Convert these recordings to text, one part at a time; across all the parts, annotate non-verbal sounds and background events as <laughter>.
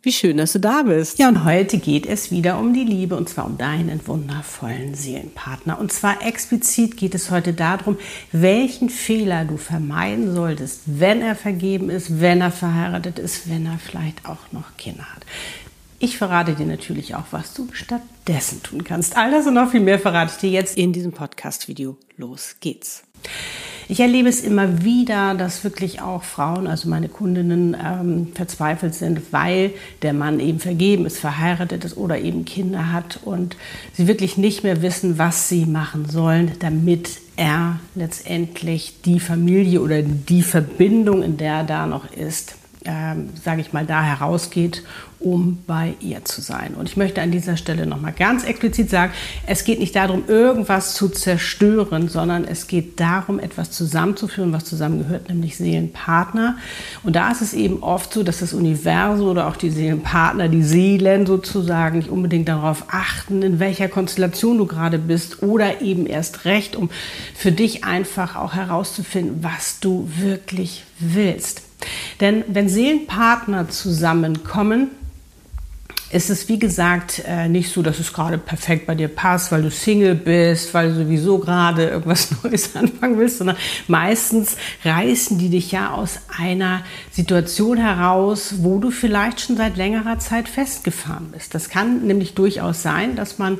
Wie schön, dass du da bist. Ja, und heute geht es wieder um die Liebe und zwar um deinen wundervollen Seelenpartner. Und zwar explizit geht es heute darum, welchen Fehler du vermeiden solltest, wenn er vergeben ist, wenn er verheiratet ist, wenn er vielleicht auch noch Kinder hat. Ich verrate dir natürlich auch, was du stattdessen tun kannst. All das und noch viel mehr verrate ich dir jetzt in diesem Podcast-Video. Los geht's. Ich erlebe es immer wieder, dass wirklich auch Frauen, also meine Kundinnen, ähm, verzweifelt sind, weil der Mann eben vergeben ist, verheiratet ist oder eben Kinder hat und sie wirklich nicht mehr wissen, was sie machen sollen, damit er letztendlich die Familie oder die Verbindung, in der er da noch ist, ähm, sage ich mal, da herausgeht, um bei ihr zu sein. Und ich möchte an dieser Stelle nochmal ganz explizit sagen, es geht nicht darum, irgendwas zu zerstören, sondern es geht darum, etwas zusammenzuführen, was zusammengehört, nämlich Seelenpartner. Und da ist es eben oft so, dass das Universum oder auch die Seelenpartner, die Seelen sozusagen, nicht unbedingt darauf achten, in welcher Konstellation du gerade bist oder eben erst recht, um für dich einfach auch herauszufinden, was du wirklich willst. Denn wenn Seelenpartner zusammenkommen, ist es, wie gesagt, äh, nicht so, dass es gerade perfekt bei dir passt, weil du Single bist, weil du sowieso gerade irgendwas <laughs> Neues anfangen willst, sondern meistens reißen die dich ja aus einer Situation heraus, wo du vielleicht schon seit längerer Zeit festgefahren bist. Das kann nämlich durchaus sein, dass man,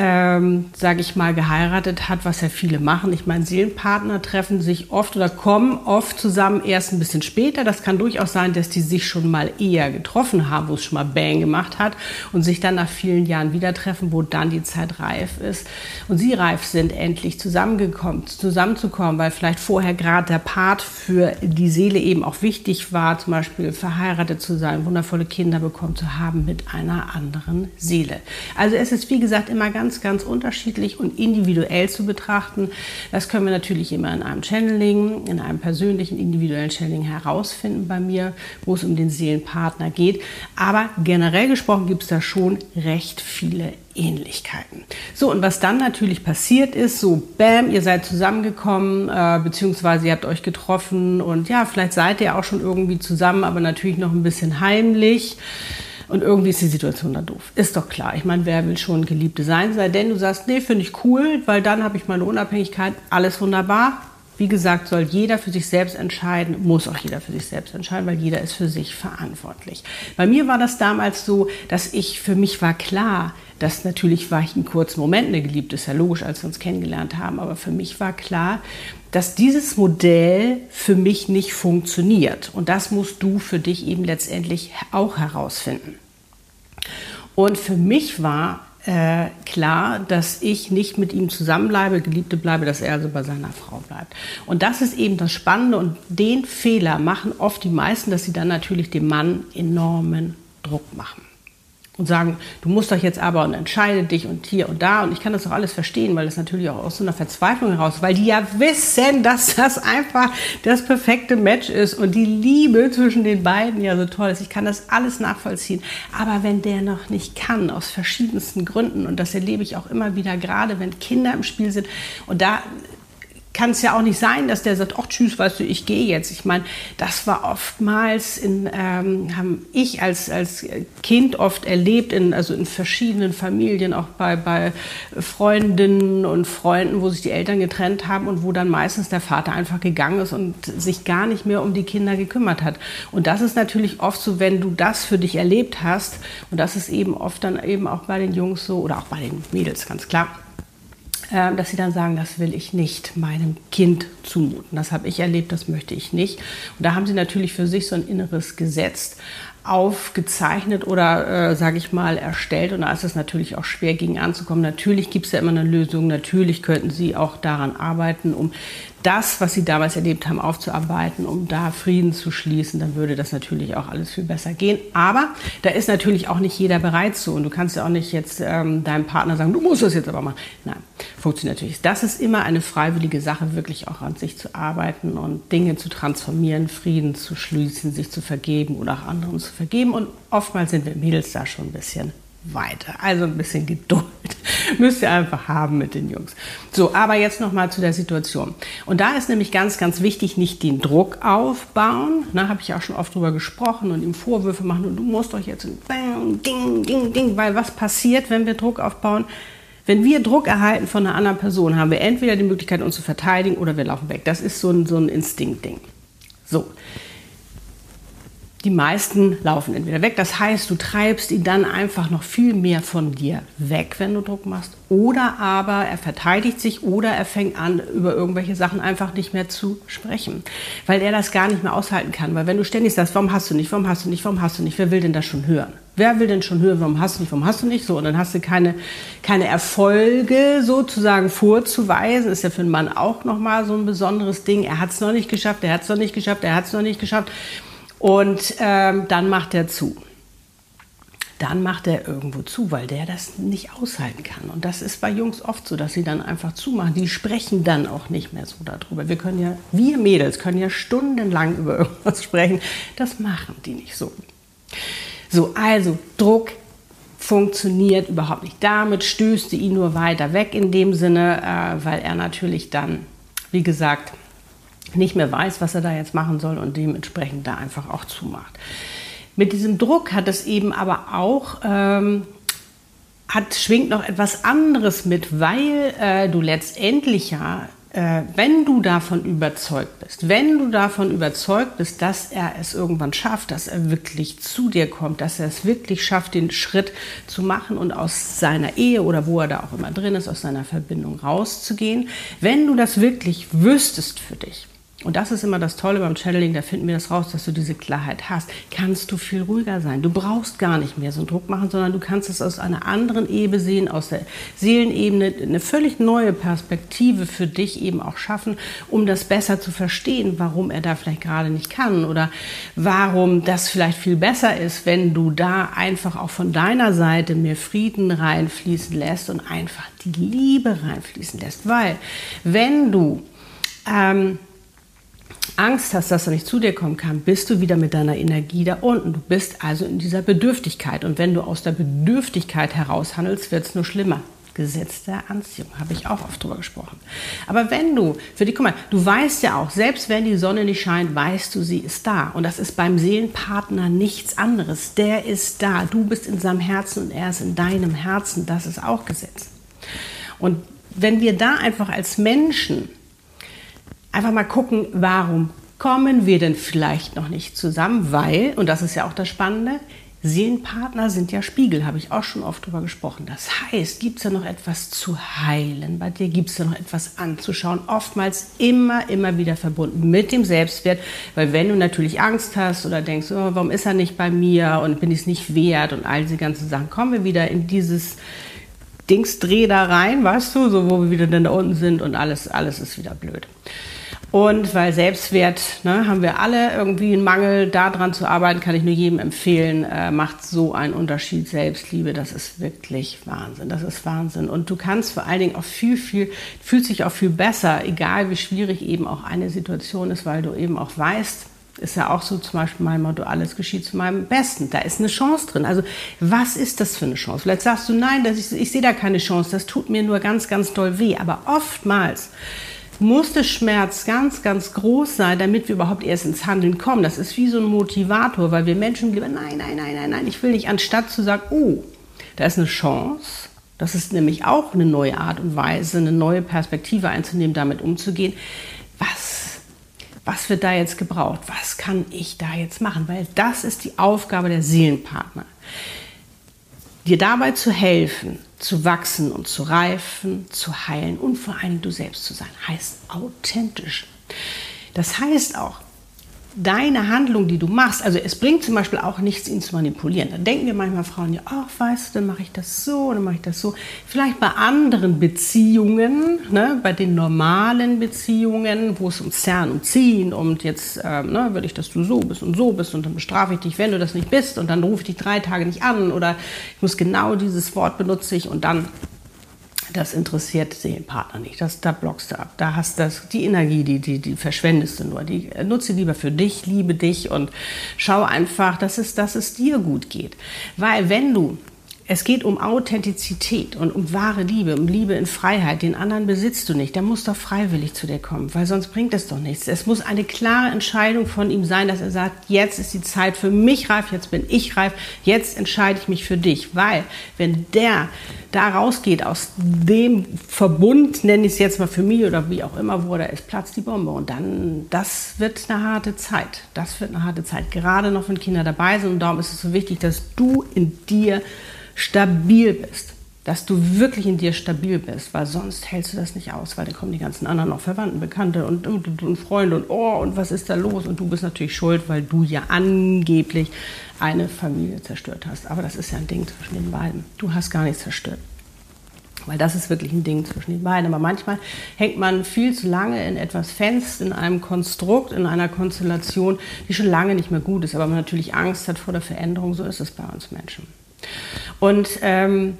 ähm, sage ich mal, geheiratet hat, was ja viele machen. Ich meine, Seelenpartner treffen sich oft oder kommen oft zusammen erst ein bisschen später. Das kann durchaus sein, dass die sich schon mal eher getroffen haben, wo es schon mal Bang gemacht hat und sich dann nach vielen Jahren wieder treffen, wo dann die Zeit reif ist und sie reif sind, endlich zusammengekommen, zusammenzukommen, weil vielleicht vorher gerade der Part für die Seele eben auch wichtig war, zum Beispiel verheiratet zu sein, wundervolle Kinder bekommen zu haben mit einer anderen Seele. Also es ist wie gesagt immer ganz, ganz unterschiedlich und individuell zu betrachten. Das können wir natürlich immer in einem Channeling, in einem persönlichen, individuellen Channeling herausfinden bei mir, wo es um den Seelenpartner geht. Aber generell gesprochen gesprochen gibt es da schon recht viele Ähnlichkeiten. So, und was dann natürlich passiert ist, so bam, ihr seid zusammengekommen, äh, beziehungsweise ihr habt euch getroffen und ja, vielleicht seid ihr auch schon irgendwie zusammen, aber natürlich noch ein bisschen heimlich. Und irgendwie ist die Situation da doof. Ist doch klar. Ich meine, wer will schon Geliebte sein? Sei denn du sagst, nee, finde ich cool, weil dann habe ich meine Unabhängigkeit, alles wunderbar. Wie gesagt, soll jeder für sich selbst entscheiden, muss auch jeder für sich selbst entscheiden, weil jeder ist für sich verantwortlich. Bei mir war das damals so, dass ich, für mich war klar, dass natürlich war ich einen kurzen Moment eine Geliebte, ist ja logisch, als wir uns kennengelernt haben, aber für mich war klar, dass dieses Modell für mich nicht funktioniert. Und das musst du für dich eben letztendlich auch herausfinden. Und für mich war äh, klar, dass ich nicht mit ihm zusammenbleibe, Geliebte bleibe, dass er also bei seiner Frau bleibt. Und das ist eben das Spannende und den Fehler machen oft die meisten, dass sie dann natürlich dem Mann enormen Druck machen und sagen, du musst doch jetzt aber und entscheide dich und hier und da. Und ich kann das auch alles verstehen, weil das natürlich auch aus so einer Verzweiflung heraus, weil die ja wissen, dass das einfach das perfekte Match ist und die Liebe zwischen den beiden ja so toll ist. Ich kann das alles nachvollziehen. Aber wenn der noch nicht kann, aus verschiedensten Gründen, und das erlebe ich auch immer wieder, gerade wenn Kinder im Spiel sind, und da kann es ja auch nicht sein, dass der sagt, ach tschüss, weißt du, ich gehe jetzt. Ich meine, das war oftmals in, ähm, haben ich als, als Kind oft erlebt, in, also in verschiedenen Familien, auch bei, bei Freundinnen und Freunden, wo sich die Eltern getrennt haben und wo dann meistens der Vater einfach gegangen ist und sich gar nicht mehr um die Kinder gekümmert hat. Und das ist natürlich oft so, wenn du das für dich erlebt hast, und das ist eben oft dann eben auch bei den Jungs so oder auch bei den Mädels ganz klar dass sie dann sagen, das will ich nicht meinem Kind zumuten. Das habe ich erlebt, das möchte ich nicht. Und da haben sie natürlich für sich so ein inneres Gesetz aufgezeichnet oder, äh, sage ich mal, erstellt. Und da ist es natürlich auch schwer, gegen anzukommen. Natürlich gibt es ja immer eine Lösung. Natürlich könnten Sie auch daran arbeiten, um das, was Sie damals erlebt haben, aufzuarbeiten, um da Frieden zu schließen. Dann würde das natürlich auch alles viel besser gehen. Aber da ist natürlich auch nicht jeder bereit zu. Und du kannst ja auch nicht jetzt ähm, deinem Partner sagen, du musst das jetzt aber machen. Nein. funktioniert natürlich. Das ist immer eine freiwillige Sache, wirklich auch an sich zu arbeiten und Dinge zu transformieren, Frieden zu schließen, sich zu vergeben oder auch anderen zu vergeben. Und oftmals sind wir Mädels da schon ein bisschen weiter. Also ein bisschen Geduld <laughs> müsst ihr einfach haben mit den Jungs. So, aber jetzt noch mal zu der Situation. Und da ist nämlich ganz, ganz wichtig, nicht den Druck aufbauen. Da habe ich auch schon oft drüber gesprochen und ihm Vorwürfe machen und du musst doch jetzt ding, ding, ding, weil was passiert, wenn wir Druck aufbauen? Wenn wir Druck erhalten von einer anderen Person, haben wir entweder die Möglichkeit, uns zu verteidigen oder wir laufen weg. Das ist so ein, so ein Instinktding. So, die meisten laufen entweder weg. Das heißt, du treibst ihn dann einfach noch viel mehr von dir weg, wenn du Druck machst. Oder aber er verteidigt sich oder er fängt an, über irgendwelche Sachen einfach nicht mehr zu sprechen, weil er das gar nicht mehr aushalten kann. Weil wenn du ständig sagst, warum hast du nicht, warum hast du nicht, warum hast du nicht, wer will denn das schon hören? Wer will denn schon hören, warum hast du nicht, warum hast du nicht? So, und dann hast du keine, keine Erfolge sozusagen vorzuweisen. Ist ja für einen Mann auch nochmal so ein besonderes Ding. Er hat es noch nicht geschafft, er hat es noch nicht geschafft, er hat es noch nicht geschafft. Und ähm, dann macht er zu. Dann macht er irgendwo zu, weil der das nicht aushalten kann. Und das ist bei Jungs oft so, dass sie dann einfach zumachen. Die sprechen dann auch nicht mehr so darüber. Wir können ja, wir Mädels können ja stundenlang über <laughs> irgendwas sprechen. Das machen die nicht so. So, also Druck funktioniert überhaupt nicht. Damit stößt sie ihn nur weiter weg in dem Sinne, äh, weil er natürlich dann, wie gesagt, nicht mehr weiß, was er da jetzt machen soll und dementsprechend da einfach auch zumacht. Mit diesem Druck hat es eben aber auch, ähm, hat, schwingt noch etwas anderes mit, weil äh, du letztendlich ja, äh, wenn du davon überzeugt bist, wenn du davon überzeugt bist, dass er es irgendwann schafft, dass er wirklich zu dir kommt, dass er es wirklich schafft, den Schritt zu machen und aus seiner Ehe oder wo er da auch immer drin ist, aus seiner Verbindung rauszugehen, wenn du das wirklich wüsstest für dich, und das ist immer das Tolle beim Channeling, da finden wir das raus, dass du diese Klarheit hast. Kannst du viel ruhiger sein. Du brauchst gar nicht mehr so einen Druck machen, sondern du kannst es aus einer anderen Ebene sehen, aus der Seelenebene, eine völlig neue Perspektive für dich eben auch schaffen, um das besser zu verstehen, warum er da vielleicht gerade nicht kann oder warum das vielleicht viel besser ist, wenn du da einfach auch von deiner Seite mehr Frieden reinfließen lässt und einfach die Liebe reinfließen lässt. Weil wenn du ähm, Angst hast, dass er nicht zu dir kommen kann, bist du wieder mit deiner Energie da unten. Du bist also in dieser Bedürftigkeit. Und wenn du aus der Bedürftigkeit heraus handelst, wird es nur schlimmer. Gesetz der Anziehung, habe ich auch oft drüber gesprochen. Aber wenn du, für die, guck mal, du weißt ja auch, selbst wenn die Sonne nicht scheint, weißt du, sie ist da. Und das ist beim Seelenpartner nichts anderes. Der ist da. Du bist in seinem Herzen und er ist in deinem Herzen. Das ist auch Gesetz. Und wenn wir da einfach als Menschen einfach mal gucken, warum kommen wir denn vielleicht noch nicht zusammen? Weil, und das ist ja auch das Spannende, Seelenpartner sind ja Spiegel, habe ich auch schon oft drüber gesprochen. Das heißt, gibt es da noch etwas zu heilen? Bei dir gibt es da noch etwas anzuschauen? Oftmals immer, immer wieder verbunden mit dem Selbstwert, weil wenn du natürlich Angst hast oder denkst, oh, warum ist er nicht bei mir und bin ich es nicht wert und all diese ganzen Sachen, kommen wir wieder in dieses Dingsdreh da rein, weißt du, so wo wir wieder dann da unten sind und alles, alles ist wieder blöd. Und weil Selbstwert, ne, haben wir alle irgendwie einen Mangel, daran zu arbeiten, kann ich nur jedem empfehlen, äh, macht so einen Unterschied. Selbstliebe, das ist wirklich Wahnsinn. Das ist Wahnsinn. Und du kannst vor allen Dingen auch viel, viel, fühlt sich auch viel besser, egal wie schwierig eben auch eine Situation ist, weil du eben auch weißt, ist ja auch so zum Beispiel mein Motto, alles geschieht zu meinem Besten. Da ist eine Chance drin. Also was ist das für eine Chance? Vielleicht sagst du, nein, das ist, ich sehe da keine Chance, das tut mir nur ganz, ganz doll weh. Aber oftmals muss der Schmerz ganz, ganz groß sein, damit wir überhaupt erst ins Handeln kommen. Das ist wie so ein Motivator, weil wir Menschen lieber, nein, nein, nein, nein, nein, ich will nicht, anstatt zu sagen, oh, da ist eine Chance. Das ist nämlich auch eine neue Art und Weise, eine neue Perspektive einzunehmen, damit umzugehen. Was, was wird da jetzt gebraucht? Was kann ich da jetzt machen? Weil das ist die Aufgabe der Seelenpartner dir dabei zu helfen, zu wachsen und zu reifen, zu heilen und vor allem du selbst zu sein, heißt authentisch. Das heißt auch, deine Handlung, die du machst, also es bringt zum Beispiel auch nichts, ihn zu manipulieren. Da denken wir manchmal Frauen ja, ach, weißt du, dann mache ich das so, dann mache ich das so. Vielleicht bei anderen Beziehungen, ne, bei den normalen Beziehungen, wo es um Zerren und Ziehen und jetzt ähm, ne, will ich, dass du so bist und so bist und dann bestrafe ich dich, wenn du das nicht bist und dann rufe ich dich drei Tage nicht an oder ich muss genau dieses Wort benutze ich und dann das interessiert den Partner nicht. Das, da blockst du ab. Da hast du die Energie, die, die, die verschwendest du nur. Die äh, nutze lieber für dich, liebe dich und schau einfach, dass es, dass es dir gut geht. Weil wenn du es geht um Authentizität und um wahre Liebe, um Liebe in Freiheit. Den anderen besitzt du nicht. Der muss doch freiwillig zu dir kommen, weil sonst bringt es doch nichts. Es muss eine klare Entscheidung von ihm sein, dass er sagt, jetzt ist die Zeit für mich reif, jetzt bin ich reif, jetzt entscheide ich mich für dich. Weil wenn der da rausgeht aus dem Verbund, nenne ich es jetzt mal Familie oder wie auch immer, wo er ist, platzt die Bombe. Und dann, das wird eine harte Zeit. Das wird eine harte Zeit. Gerade noch, wenn Kinder dabei sind. Und darum ist es so wichtig, dass du in dir stabil bist. Dass du wirklich in dir stabil bist, weil sonst hältst du das nicht aus, weil dann kommen die ganzen anderen noch Verwandten, Bekannte und, und, und Freunde und oh, und was ist da los? Und du bist natürlich schuld, weil du ja angeblich eine Familie zerstört hast. Aber das ist ja ein Ding zwischen den beiden. Du hast gar nichts zerstört. Weil das ist wirklich ein Ding zwischen den beiden. Aber manchmal hängt man viel zu lange in etwas fest, in einem Konstrukt, in einer Konstellation, die schon lange nicht mehr gut ist. Aber man natürlich Angst hat vor der Veränderung. So ist es bei uns Menschen. Und ähm,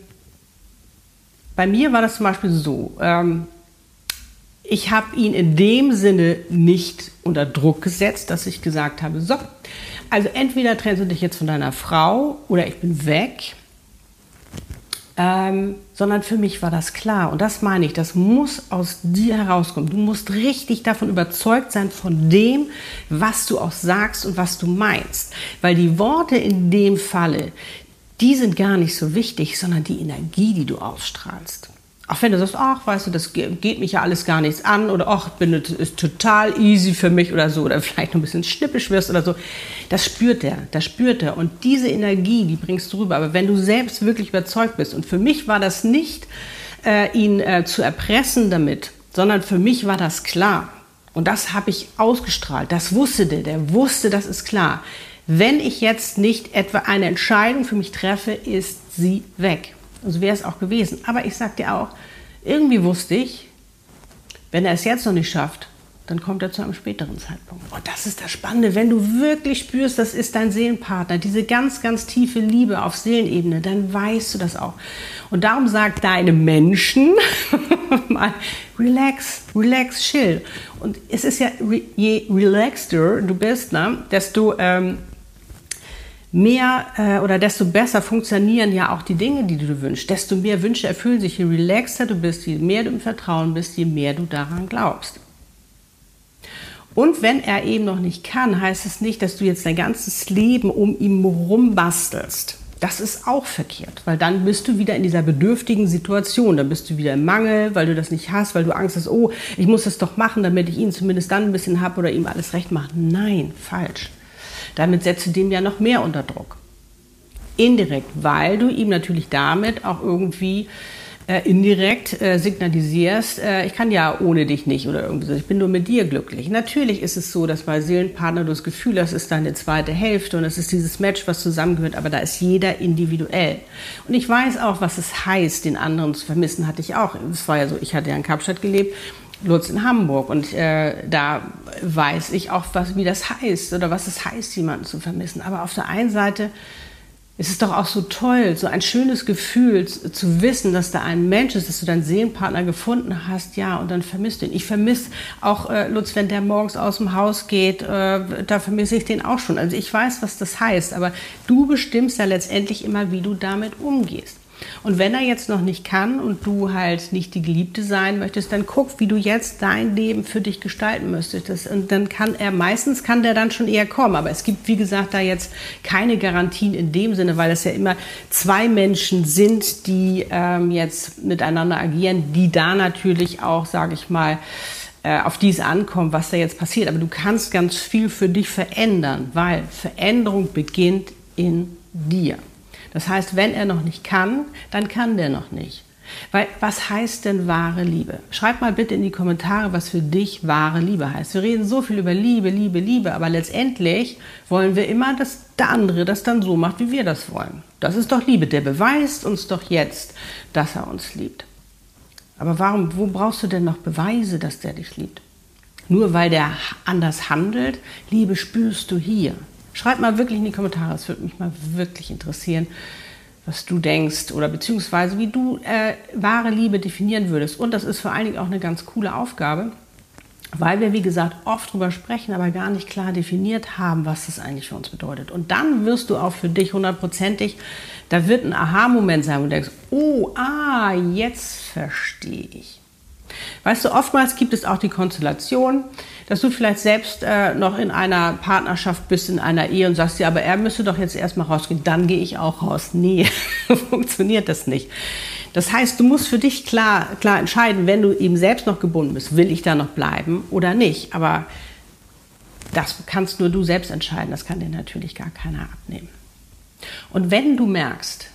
bei mir war das zum Beispiel so. Ähm, ich habe ihn in dem Sinne nicht unter Druck gesetzt, dass ich gesagt habe, so, also entweder trennst du dich jetzt von deiner Frau oder ich bin weg. Ähm, sondern für mich war das klar. Und das meine ich, das muss aus dir herauskommen. Du musst richtig davon überzeugt sein, von dem, was du auch sagst und was du meinst. Weil die Worte in dem Falle, die sind gar nicht so wichtig, sondern die Energie, die du ausstrahlst. Auch wenn du sagst, ach, weißt du, das geht mich ja alles gar nichts an oder ach, bin ist total easy für mich oder so oder <laughs> vielleicht noch ein bisschen schnippisch wirst oder so, das spürt er, das spürt er und diese Energie, die bringst du rüber. Aber wenn du selbst wirklich überzeugt bist und für mich war das nicht, äh, ihn äh, zu erpressen damit, sondern für mich war das klar und das habe ich ausgestrahlt. Das wusste der, der wusste, das ist klar. Wenn ich jetzt nicht etwa eine Entscheidung für mich treffe, ist sie weg. Und so wäre es auch gewesen. Aber ich sage dir auch, irgendwie wusste ich, wenn er es jetzt noch nicht schafft, dann kommt er zu einem späteren Zeitpunkt. Und das ist das Spannende, wenn du wirklich spürst, das ist dein Seelenpartner, diese ganz, ganz tiefe Liebe auf Seelenebene, dann weißt du das auch. Und darum sagt deine Menschen <laughs> mal, relax, relax, chill. Und es ist ja, je relaxter du bist, ne, desto ähm, mehr äh, oder desto besser funktionieren ja auch die Dinge, die du wünschst. Desto mehr Wünsche erfüllen sich, je relaxter du bist, je mehr du im Vertrauen bist, je mehr du daran glaubst. Und wenn er eben noch nicht kann, heißt es nicht, dass du jetzt dein ganzes Leben um ihn herum bastelst. Das ist auch verkehrt, weil dann bist du wieder in dieser bedürftigen Situation. Dann bist du wieder im Mangel, weil du das nicht hast, weil du Angst hast, oh, ich muss das doch machen, damit ich ihn zumindest dann ein bisschen habe oder ihm alles recht machen. Nein, falsch. Damit setzt du dem ja noch mehr unter Druck. Indirekt, weil du ihm natürlich damit auch irgendwie äh, indirekt äh, signalisierst, äh, ich kann ja ohne dich nicht oder irgendwie so, ich bin nur mit dir glücklich. Natürlich ist es so, dass bei Seelenpartner du das Gefühl hast, es ist deine zweite Hälfte und es ist dieses Match, was zusammengehört, aber da ist jeder individuell. Und ich weiß auch, was es heißt, den anderen zu vermissen, hatte ich auch. Es war ja so, ich hatte ja in Kapstadt gelebt Lutz in Hamburg. Und äh, da weiß ich auch, was, wie das heißt oder was es heißt, jemanden zu vermissen. Aber auf der einen Seite ist es doch auch so toll, so ein schönes Gefühl zu, wissen, dass da ein Mensch ist, dass du deinen Seelenpartner gefunden hast, ja, und dann vermisst du ihn. Ich vermisse auch äh, Lutz, wenn der morgens aus dem Haus geht, äh, da vermisse ich den auch schon. Also ich weiß, was das heißt, aber du bestimmst ja letztendlich immer, wie du damit umgehst. Und wenn er jetzt noch nicht kann und du halt nicht die Geliebte sein möchtest, dann guck, wie du jetzt dein Leben für dich gestalten müsstest. Und dann kann er, meistens kann der dann schon eher kommen. Aber es gibt, wie gesagt, da jetzt keine Garantien in dem Sinne, weil es ja immer zwei Menschen sind, die ähm, jetzt miteinander agieren, die da natürlich auch, sage ich mal, äh, auf dies ankommt, was da jetzt passiert. Aber du kannst ganz viel für dich verändern, weil Veränderung beginnt in dir. Das heißt, wenn er noch nicht kann, dann kann der noch nicht. Weil was heißt denn wahre Liebe? Schreib mal bitte in die Kommentare, was für dich wahre Liebe heißt. Wir reden so viel über Liebe, Liebe, Liebe, aber letztendlich wollen wir immer, dass der andere das dann so macht, wie wir das wollen. Das ist doch Liebe. Der beweist uns doch jetzt, dass er uns liebt. Aber warum, wo brauchst du denn noch Beweise, dass der dich liebt? Nur weil der anders handelt? Liebe spürst du hier. Schreibt mal wirklich in die Kommentare, es würde mich mal wirklich interessieren, was du denkst oder beziehungsweise wie du äh, wahre Liebe definieren würdest. Und das ist vor allen Dingen auch eine ganz coole Aufgabe, weil wir, wie gesagt, oft drüber sprechen, aber gar nicht klar definiert haben, was das eigentlich für uns bedeutet. Und dann wirst du auch für dich hundertprozentig, da wird ein Aha-Moment sein, du denkst, oh, ah, jetzt verstehe ich. Weißt du, oftmals gibt es auch die Konstellation, dass du vielleicht selbst äh, noch in einer Partnerschaft bist, in einer Ehe und sagst, ja, aber er müsste doch jetzt erstmal rausgehen, dann gehe ich auch raus. Nee, <laughs> funktioniert das nicht. Das heißt, du musst für dich klar, klar entscheiden, wenn du eben selbst noch gebunden bist, will ich da noch bleiben oder nicht. Aber das kannst nur du selbst entscheiden, das kann dir natürlich gar keiner abnehmen. Und wenn du merkst,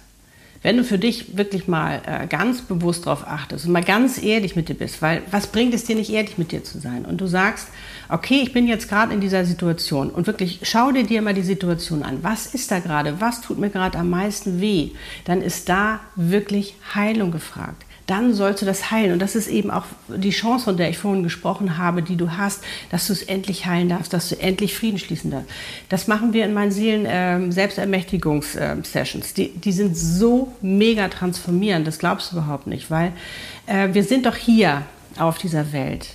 wenn du für dich wirklich mal äh, ganz bewusst darauf achtest und mal ganz ehrlich mit dir bist, weil was bringt es dir nicht ehrlich mit dir zu sein? Und du sagst, okay, ich bin jetzt gerade in dieser Situation und wirklich schau dir dir mal die Situation an. Was ist da gerade? Was tut mir gerade am meisten weh? Dann ist da wirklich Heilung gefragt dann sollst du das heilen. Und das ist eben auch die Chance, von der ich vorhin gesprochen habe, die du hast, dass du es endlich heilen darfst, dass du endlich Frieden schließen darfst. Das machen wir in meinen Seelen ähm, Selbstermächtigungs-Sessions. Ähm, die, die sind so mega transformierend, das glaubst du überhaupt nicht, weil äh, wir sind doch hier auf dieser Welt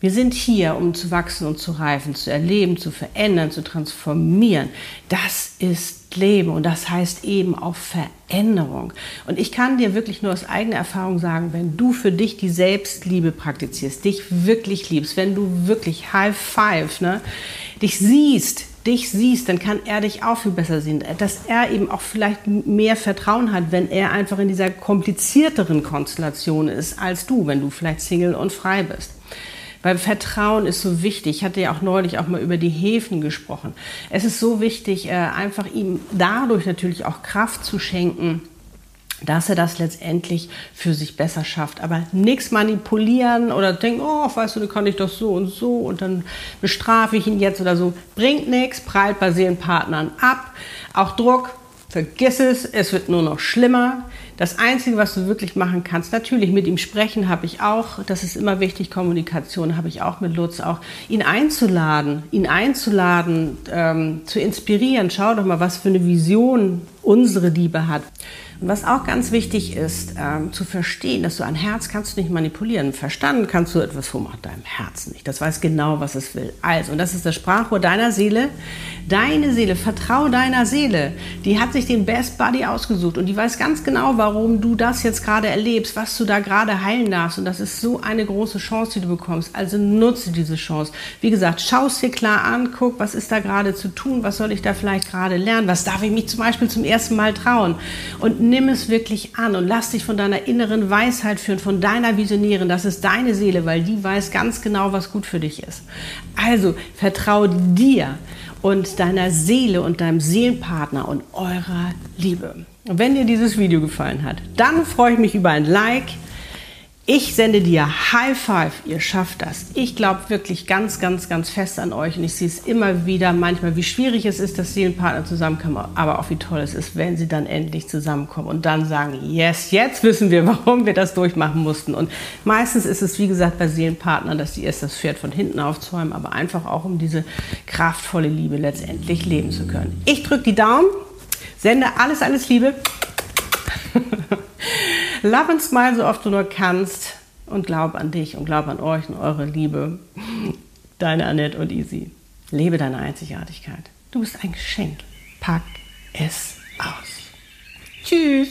wir sind hier, um zu wachsen und zu reifen, zu erleben, zu verändern, zu transformieren. Das ist Leben und das heißt eben auch Veränderung. Und ich kann dir wirklich nur aus eigener Erfahrung sagen, wenn du für dich die Selbstliebe praktizierst, dich wirklich liebst, wenn du wirklich High Five, ne, dich siehst, dich siehst, dann kann er dich auch viel besser sehen. Dass er eben auch vielleicht mehr Vertrauen hat, wenn er einfach in dieser komplizierteren Konstellation ist als du, wenn du vielleicht Single und frei bist. Weil Vertrauen ist so wichtig. Ich hatte ja auch neulich auch mal über die Häfen gesprochen. Es ist so wichtig, äh, einfach ihm dadurch natürlich auch Kraft zu schenken, dass er das letztendlich für sich besser schafft. Aber nichts manipulieren oder denken, oh, weißt du, da kann ich doch so und so und dann bestrafe ich ihn jetzt oder so. Bringt nichts, prallt bei Seelenpartnern ab. Auch Druck, vergiss es, es wird nur noch schlimmer. Das Einzige, was du wirklich machen kannst, natürlich mit ihm sprechen habe ich auch, das ist immer wichtig, Kommunikation habe ich auch mit Lutz, auch ihn einzuladen, ihn einzuladen, ähm, zu inspirieren. Schau doch mal, was für eine Vision unsere Liebe hat. Und was auch ganz wichtig ist, ähm, zu verstehen, dass du ein Herz kannst du nicht manipulieren. Verstanden kannst du etwas vom deinem Herzen nicht. Das weiß genau, was es will. Also, und das ist das Sprachrohr deiner Seele. Deine Seele, vertraue deiner Seele. Die hat sich den Best Buddy ausgesucht und die weiß ganz genau, warum du das jetzt gerade erlebst, was du da gerade heilen darfst. Und das ist so eine große Chance, die du bekommst. Also nutze diese Chance. Wie gesagt, schau es dir klar an, guck, was ist da gerade zu tun, was soll ich da vielleicht gerade lernen, was darf ich mich zum Beispiel zum ersten Mal trauen. Und nimm es wirklich an und lass dich von deiner inneren Weisheit führen, von deiner Visionärin. Das ist deine Seele, weil die weiß ganz genau, was gut für dich ist. Also vertraue dir und deiner Seele und deinem Seelenpartner und eurer Liebe. Und wenn dir dieses Video gefallen hat, dann freue ich mich über ein Like ich sende dir High Five, ihr schafft das. Ich glaube wirklich ganz, ganz, ganz fest an euch und ich sehe es immer wieder manchmal, wie schwierig es ist, dass Seelenpartner zusammenkommen, aber auch wie toll es ist, wenn sie dann endlich zusammenkommen und dann sagen, yes, jetzt wissen wir, <laughs> warum wir das durchmachen mussten. Und meistens ist es, wie gesagt, bei Seelenpartnern, dass sie erst das Pferd von hinten aufzäumen, aber einfach auch, um diese kraftvolle Liebe letztendlich leben zu können. Ich drücke die Daumen, sende alles, alles Liebe. Love and smile so oft du nur kannst und glaub an dich und glaub an euch und eure Liebe. Deine Annette und Easy. Lebe deine Einzigartigkeit. Du bist ein Geschenk. Pack es aus. Tschüss.